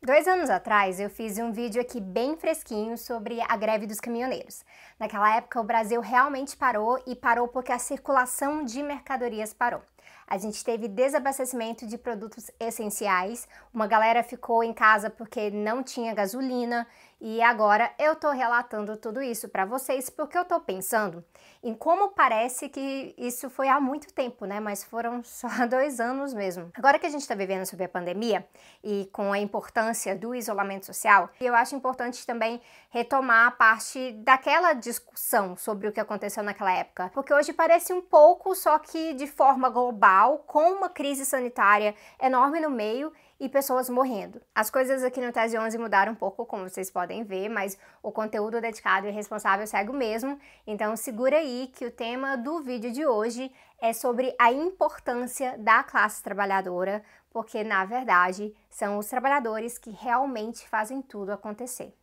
Dois anos atrás eu fiz um vídeo aqui bem fresquinho sobre a greve dos caminhoneiros. Naquela época o Brasil realmente parou e parou porque a circulação de mercadorias parou. A gente teve desabastecimento de produtos essenciais, uma galera ficou em casa porque não tinha gasolina e agora eu tô relatando tudo isso para vocês porque eu tô pensando em como parece que isso foi há muito tempo, né? Mas foram só dois anos mesmo. Agora que a gente está vivendo sobre a pandemia e com a importância do isolamento social, eu acho importante também retomar a parte daquela discussão sobre o que aconteceu naquela época, porque hoje parece um pouco, só que de forma global, com uma crise sanitária enorme no meio e pessoas morrendo. As coisas aqui no Tese 11 mudaram um pouco, como vocês podem ver, mas o conteúdo dedicado e responsável segue o mesmo, então segura aí que o tema do vídeo de hoje é sobre a importância da classe trabalhadora, porque na verdade são os trabalhadores que realmente fazem tudo acontecer.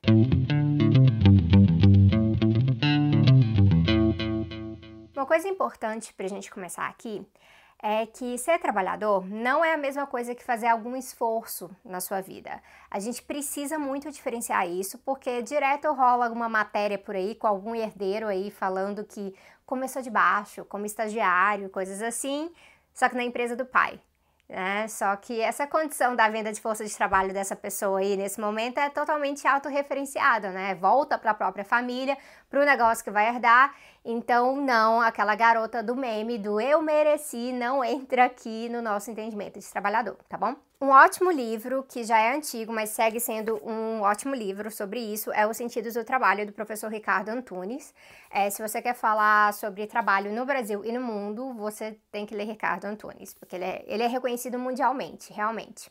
Uma coisa importante para a gente começar aqui é que ser trabalhador não é a mesma coisa que fazer algum esforço na sua vida. A gente precisa muito diferenciar isso, porque direto rola alguma matéria por aí com algum herdeiro aí falando que começou de baixo, como estagiário, coisas assim, só que na empresa do pai. Né? Só que essa condição da venda de força de trabalho dessa pessoa aí nesse momento é totalmente autorreferenciada, né? Volta para a própria família, para o negócio que vai herdar. Então, não, aquela garota do meme do eu mereci não entra aqui no nosso entendimento de trabalhador, tá bom? Um ótimo livro, que já é antigo, mas segue sendo um ótimo livro sobre isso, é Os Sentidos do Trabalho, do professor Ricardo Antunes. É, se você quer falar sobre trabalho no Brasil e no mundo, você tem que ler Ricardo Antunes, porque ele é, ele é reconhecido mundialmente, realmente.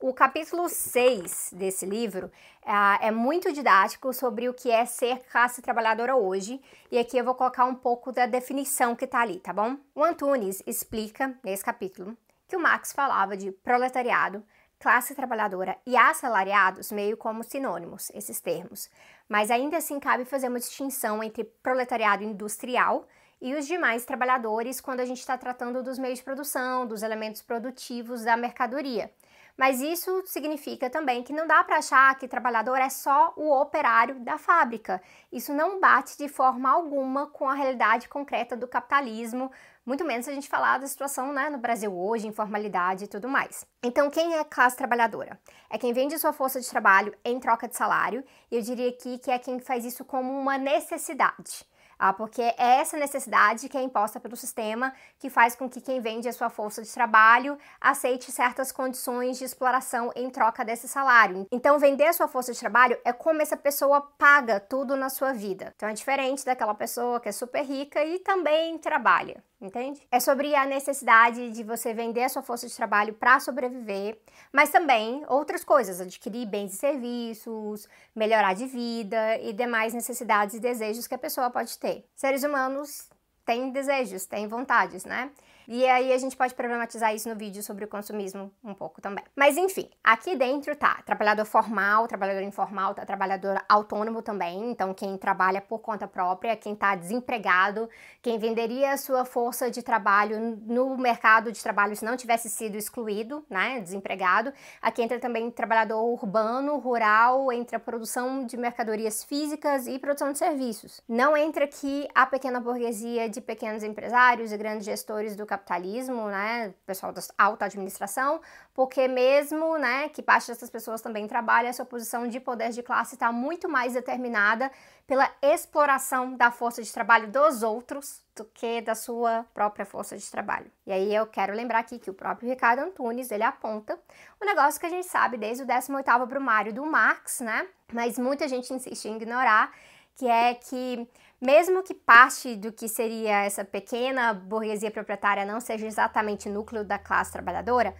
O capítulo 6 desse livro é, é muito didático sobre o que é ser classe trabalhadora hoje, e aqui eu vou colocar um pouco da definição que está ali, tá bom? O Antunes explica, nesse capítulo, que o Marx falava de proletariado, classe trabalhadora e assalariados meio como sinônimos, esses termos. Mas ainda assim cabe fazer uma distinção entre proletariado industrial e os demais trabalhadores quando a gente está tratando dos meios de produção, dos elementos produtivos da mercadoria. Mas isso significa também que não dá para achar que trabalhador é só o operário da fábrica. Isso não bate de forma alguma com a realidade concreta do capitalismo, muito menos a gente falar da situação né, no Brasil hoje, informalidade e tudo mais. Então, quem é classe trabalhadora? É quem vende sua força de trabalho em troca de salário, e eu diria aqui que é quem faz isso como uma necessidade. Ah, porque é essa necessidade que é imposta pelo sistema que faz com que quem vende a sua força de trabalho aceite certas condições de exploração em troca desse salário. Então, vender a sua força de trabalho é como essa pessoa paga tudo na sua vida. Então, é diferente daquela pessoa que é super rica e também trabalha entende? É sobre a necessidade de você vender a sua força de trabalho para sobreviver, mas também outras coisas, adquirir bens e serviços, melhorar de vida e demais necessidades e desejos que a pessoa pode ter. Seres humanos têm desejos, têm vontades, né? E aí a gente pode problematizar isso no vídeo sobre o consumismo um pouco também. Mas enfim, aqui dentro tá trabalhador formal, trabalhador informal, tá trabalhador autônomo também, então quem trabalha por conta própria, quem tá desempregado, quem venderia a sua força de trabalho no mercado de trabalho se não tivesse sido excluído, né, desempregado. Aqui entra também trabalhador urbano, rural, entra produção de mercadorias físicas e produção de serviços. Não entra aqui a pequena burguesia de pequenos empresários e grandes gestores do capitalismo, né, pessoal da alta administração, porque mesmo, né, que parte dessas pessoas também trabalha, essa posição de poder de classe está muito mais determinada pela exploração da força de trabalho dos outros do que da sua própria força de trabalho. E aí eu quero lembrar aqui que o próprio Ricardo Antunes, ele aponta um negócio que a gente sabe desde o 18º brumário do Marx, né, mas muita gente insiste em ignorar, que é que mesmo que parte do que seria essa pequena burguesia proprietária não seja exatamente núcleo da classe trabalhadora,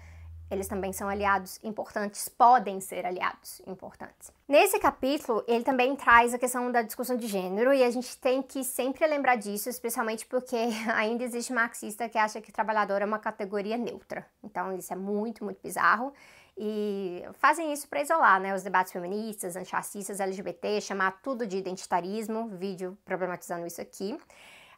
eles também são aliados importantes, podem ser aliados importantes. Nesse capítulo, ele também traz a questão da discussão de gênero e a gente tem que sempre lembrar disso, especialmente porque ainda existe marxista que acha que trabalhador é uma categoria neutra. Então, isso é muito, muito bizarro e fazem isso para isolar né, os debates feministas, antirracistas, LGBT, chamar tudo de identitarismo, vídeo problematizando isso aqui.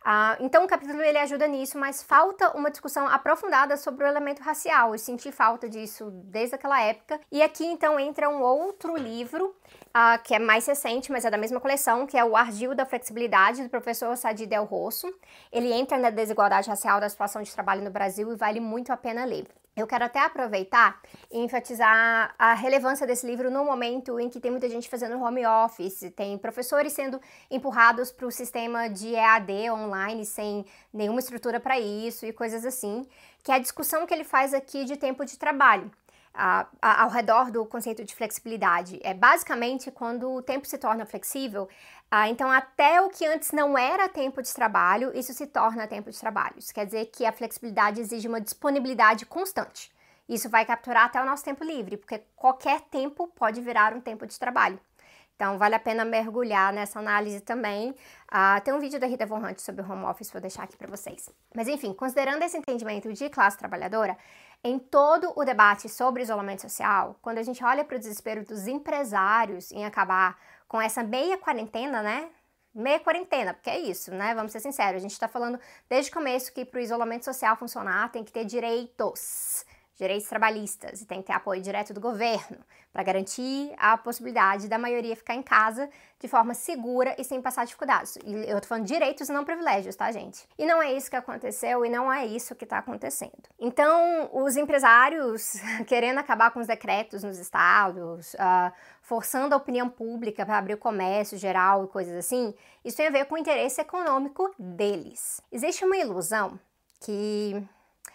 Uh, então o capítulo ele ajuda nisso, mas falta uma discussão aprofundada sobre o elemento racial. Eu senti falta disso desde aquela época. E aqui então entra um outro livro uh, que é mais recente, mas é da mesma coleção, que é o Ardil da Flexibilidade, do professor Sadi Del Rosso. Ele entra na desigualdade racial da situação de trabalho no Brasil e vale muito a pena ler. Eu quero até aproveitar e enfatizar a relevância desse livro no momento em que tem muita gente fazendo home office, tem professores sendo empurrados para o sistema de EAD online sem nenhuma estrutura para isso e coisas assim, que é a discussão que ele faz aqui de tempo de trabalho. Uh, ao redor do conceito de flexibilidade. É basicamente quando o tempo se torna flexível, uh, então até o que antes não era tempo de trabalho, isso se torna tempo de trabalho. Isso quer dizer que a flexibilidade exige uma disponibilidade constante. Isso vai capturar até o nosso tempo livre, porque qualquer tempo pode virar um tempo de trabalho. Então, vale a pena mergulhar nessa análise também. Uh, tem um vídeo da Rita Von Hunt sobre o home office, vou deixar aqui para vocês. Mas, enfim, considerando esse entendimento de classe trabalhadora, em todo o debate sobre isolamento social, quando a gente olha para o desespero dos empresários em acabar com essa meia quarentena, né? Meia quarentena, porque é isso, né? Vamos ser sinceros, a gente está falando desde o começo que para o isolamento social funcionar tem que ter direitos direitos trabalhistas e tem que ter apoio direto do governo para garantir a possibilidade da maioria ficar em casa de forma segura e sem passar dificuldades. E eu tô falando direitos e não privilégios, tá, gente? E não é isso que aconteceu e não é isso que tá acontecendo. Então, os empresários querendo acabar com os decretos nos estados, uh, forçando a opinião pública para abrir o comércio geral e coisas assim, isso tem a ver com o interesse econômico deles. Existe uma ilusão que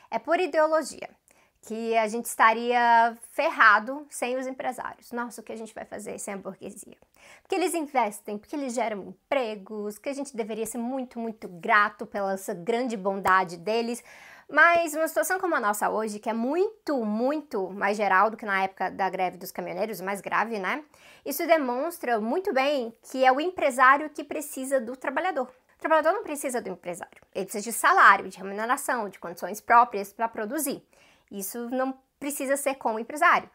é por ideologia que a gente estaria ferrado sem os empresários. Nossa, o que a gente vai fazer sem a burguesia? Porque eles investem, porque eles geram empregos, que a gente deveria ser muito, muito grato pela essa grande bondade deles. Mas uma situação como a nossa hoje, que é muito, muito mais geral do que na época da greve dos caminhoneiros, mais grave, né? Isso demonstra muito bem que é o empresário que precisa do trabalhador. O trabalhador não precisa do empresário, ele precisa de salário, de remuneração, de condições próprias para produzir. Isso não precisa ser com o empresário.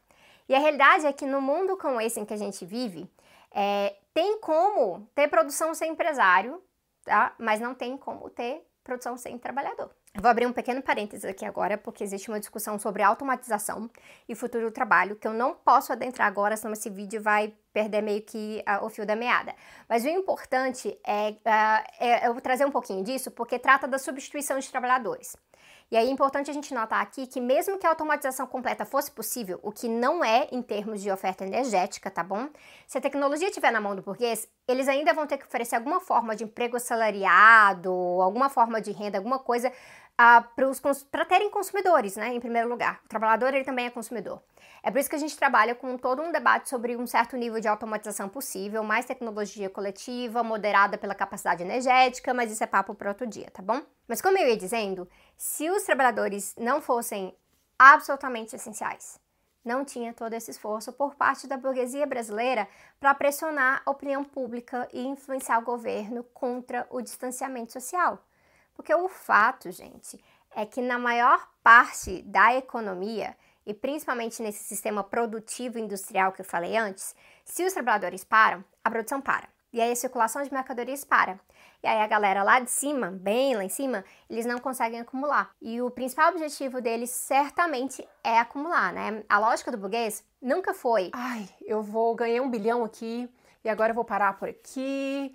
E a realidade é que no mundo como esse em que a gente vive, é, tem como ter produção sem empresário, tá? mas não tem como ter produção sem trabalhador. Vou abrir um pequeno parênteses aqui agora, porque existe uma discussão sobre automatização e futuro do trabalho, que eu não posso adentrar agora, senão esse vídeo vai perder meio que uh, o fio da meada. Mas o importante é, uh, é eu trazer um pouquinho disso, porque trata da substituição de trabalhadores. E aí é importante a gente notar aqui que mesmo que a automatização completa fosse possível, o que não é em termos de oferta energética, tá bom? Se a tecnologia estiver na mão do burguês, eles ainda vão ter que oferecer alguma forma de emprego assalariado, alguma forma de renda, alguma coisa para terem consumidores, né? Em primeiro lugar. O trabalhador ele também é consumidor. É por isso que a gente trabalha com todo um debate sobre um certo nível de automatização possível, mais tecnologia coletiva, moderada pela capacidade energética, mas isso é papo para outro dia, tá bom? Mas como eu ia dizendo, se os trabalhadores não fossem absolutamente essenciais, não tinha todo esse esforço por parte da burguesia brasileira para pressionar a opinião pública e influenciar o governo contra o distanciamento social. Porque o fato, gente, é que na maior parte da economia, e principalmente nesse sistema produtivo industrial que eu falei antes, se os trabalhadores param, a produção para. E aí a circulação de mercadorias para. E aí a galera lá de cima, bem lá em cima, eles não conseguem acumular. E o principal objetivo deles certamente é acumular, né? A lógica do burguês nunca foi. Ai, eu vou ganhar um bilhão aqui e agora eu vou parar por aqui.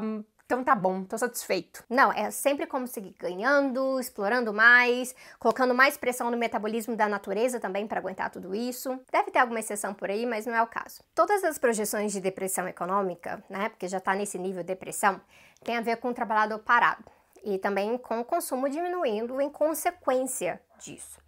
Um, então tá bom, tô satisfeito. Não, é sempre como seguir ganhando, explorando mais, colocando mais pressão no metabolismo da natureza também para aguentar tudo isso. Deve ter alguma exceção por aí, mas não é o caso. Todas as projeções de depressão econômica, né, porque já tá nesse nível de depressão, tem a ver com o trabalhador parado e também com o consumo diminuindo em consequência disso.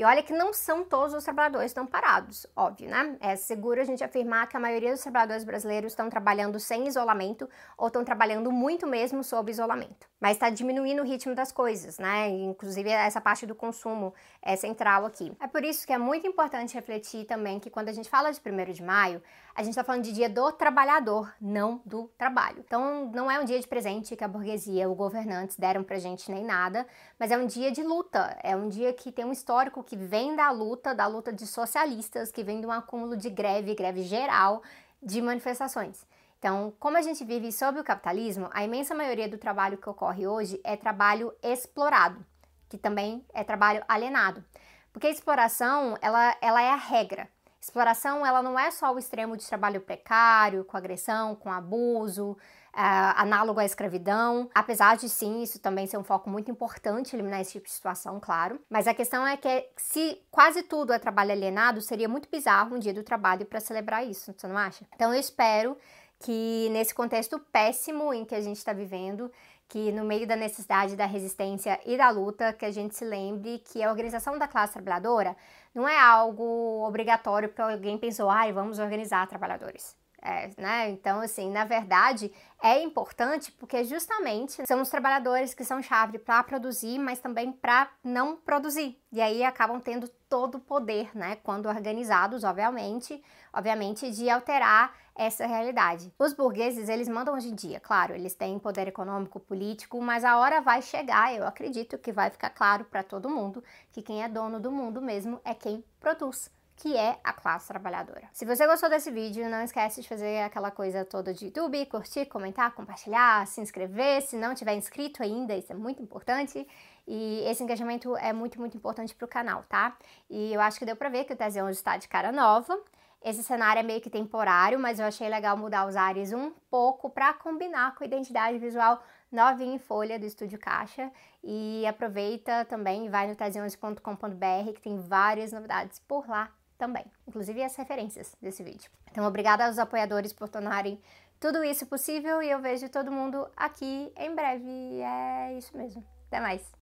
E olha que não são todos os trabalhadores estão parados, óbvio, né? É seguro a gente afirmar que a maioria dos trabalhadores brasileiros estão trabalhando sem isolamento ou estão trabalhando muito mesmo sob isolamento. Mas está diminuindo o ritmo das coisas, né? Inclusive essa parte do consumo é central aqui. É por isso que é muito importante refletir também que quando a gente fala de 1 de maio, a gente está falando de dia do trabalhador, não do trabalho. Então, não é um dia de presente que a burguesia, os governantes deram pra gente nem nada, mas é um dia de luta. É um dia que tem um histórico que vem da luta, da luta de socialistas, que vem de um acúmulo de greve, greve geral, de manifestações. Então, como a gente vive sob o capitalismo, a imensa maioria do trabalho que ocorre hoje é trabalho explorado, que também é trabalho alienado. Porque a exploração, ela, ela é a regra. Exploração, ela não é só o extremo de trabalho precário, com agressão, com abuso, Uh, análogo à escravidão, apesar de sim, isso também ser um foco muito importante, eliminar esse tipo de situação, claro. Mas a questão é que se quase tudo é trabalho alienado, seria muito bizarro um dia do trabalho para celebrar isso, você não acha? Então eu espero que nesse contexto péssimo em que a gente está vivendo, que no meio da necessidade da resistência e da luta, que a gente se lembre que a organização da classe trabalhadora não é algo obrigatório porque alguém pensou, ai, vamos organizar trabalhadores. É, né? Então, assim, na verdade, é importante porque justamente são os trabalhadores que são chave para produzir, mas também para não produzir. E aí acabam tendo todo o poder, né? Quando organizados, obviamente, obviamente, de alterar essa realidade. Os burgueses, eles mandam hoje em dia, claro, eles têm poder econômico, político, mas a hora vai chegar, eu acredito que vai ficar claro para todo mundo que quem é dono do mundo mesmo é quem produz que é a classe trabalhadora. Se você gostou desse vídeo, não esquece de fazer aquela coisa toda de YouTube, curtir, comentar, compartilhar, se inscrever, se não tiver inscrito ainda, isso é muito importante. E esse engajamento é muito, muito importante para o canal, tá? E eu acho que deu para ver que o Tese 11 está de cara nova. Esse cenário é meio que temporário, mas eu achei legal mudar os ares um pouco para combinar com a identidade visual novinha em folha do Estúdio Caixa. E aproveita também, vai no tese11.com.br que tem várias novidades por lá também, inclusive as referências desse vídeo. Então, obrigada aos apoiadores por tornarem tudo isso possível e eu vejo todo mundo aqui em breve. É isso mesmo. Até mais.